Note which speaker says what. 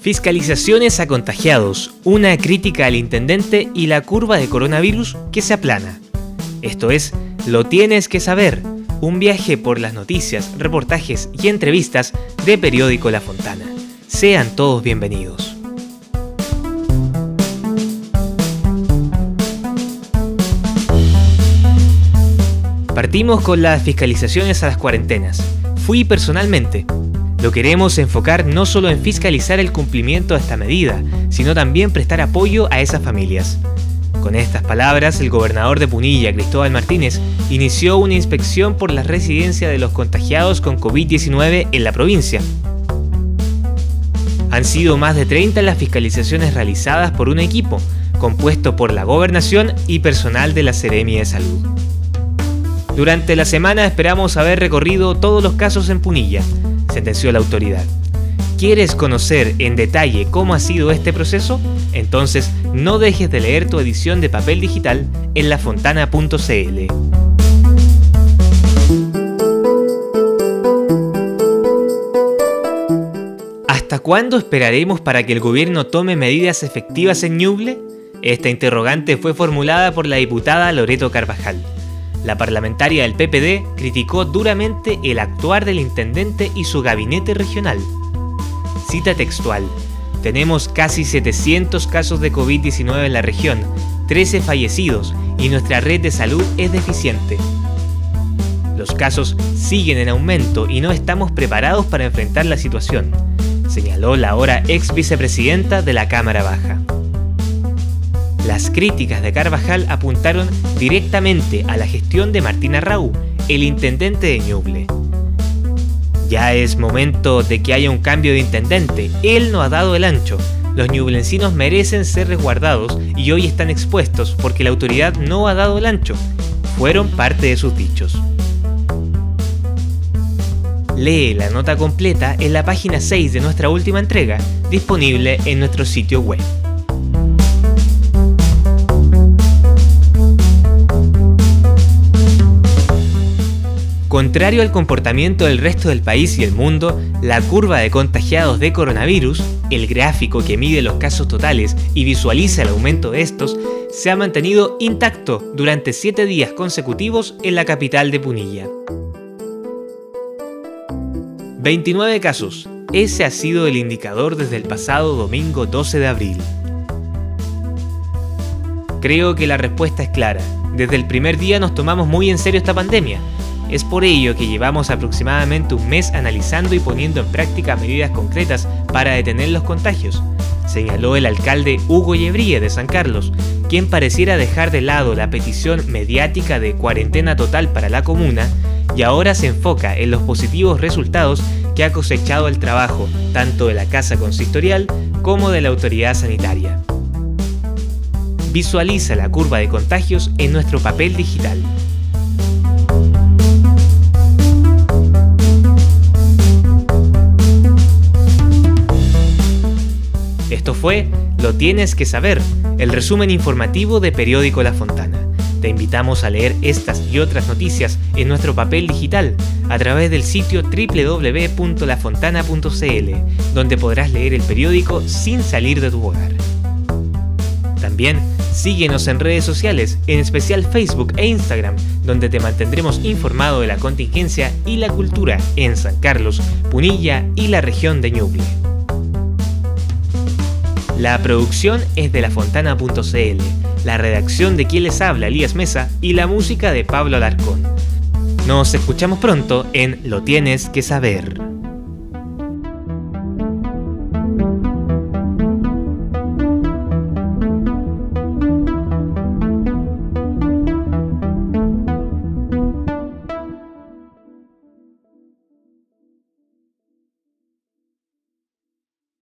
Speaker 1: Fiscalizaciones a contagiados, una crítica al intendente y la curva de coronavirus que se aplana. Esto es, lo tienes que saber, un viaje por las noticias, reportajes y entrevistas de Periódico La Fontana. Sean todos bienvenidos. Partimos con las fiscalizaciones a las cuarentenas. Fui personalmente, lo queremos enfocar no solo en fiscalizar el cumplimiento de esta medida, sino también prestar apoyo a esas familias. Con estas palabras, el gobernador de Punilla, Cristóbal Martínez, inició una inspección por la residencia de los contagiados con COVID-19 en la provincia. Han sido más de 30 las fiscalizaciones realizadas por un equipo, compuesto por la gobernación y personal de la Seremia de Salud. Durante la semana esperamos haber recorrido todos los casos en Punilla, sentenció la autoridad. ¿Quieres conocer en detalle cómo ha sido este proceso? Entonces no dejes de leer tu edición de papel digital en lafontana.cl. ¿Hasta cuándo esperaremos para que el gobierno tome medidas efectivas en Ñuble? Esta interrogante fue formulada por la diputada Loreto Carvajal. La parlamentaria del PPD criticó duramente el actuar del intendente y su gabinete regional. Cita textual. Tenemos casi 700 casos de COVID-19 en la región, 13 fallecidos y nuestra red de salud es deficiente. Los casos siguen en aumento y no estamos preparados para enfrentar la situación, señaló la ahora ex vicepresidenta de la Cámara Baja. Las críticas de Carvajal apuntaron directamente a la gestión de Martín Arrau, el intendente de Ñuble. Ya es momento de que haya un cambio de intendente, él no ha dado el ancho. Los ñublencinos merecen ser resguardados y hoy están expuestos porque la autoridad no ha dado el ancho. Fueron parte de sus dichos. Lee la nota completa en la página 6 de nuestra última entrega, disponible en nuestro sitio web. Contrario al comportamiento del resto del país y el mundo, la curva de contagiados de coronavirus, el gráfico que mide los casos totales y visualiza el aumento de estos, se ha mantenido intacto durante 7 días consecutivos en la capital de Punilla. 29 casos. Ese ha sido el indicador desde el pasado domingo 12 de abril. Creo que la respuesta es clara. Desde el primer día nos tomamos muy en serio esta pandemia es por ello que llevamos aproximadamente un mes analizando y poniendo en práctica medidas concretas para detener los contagios, señaló el alcalde Hugo Yebríe de San Carlos, quien pareciera dejar de lado la petición mediática de cuarentena total para la comuna y ahora se enfoca en los positivos resultados que ha cosechado el trabajo tanto de la Casa Consistorial como de la autoridad sanitaria. Visualiza la curva de contagios en nuestro papel digital. Esto fue Lo tienes que saber, el resumen informativo de Periódico La Fontana. Te invitamos a leer estas y otras noticias en nuestro papel digital a través del sitio www.lafontana.cl, donde podrás leer el periódico sin salir de tu hogar. También síguenos en redes sociales, en especial Facebook e Instagram, donde te mantendremos informado de la contingencia y la cultura en San Carlos, Punilla y la región de Ñuble. La producción es de lafontana.cl, la redacción de quien les habla Elías Mesa y la música de Pablo Alarcón. Nos escuchamos pronto en Lo tienes que saber.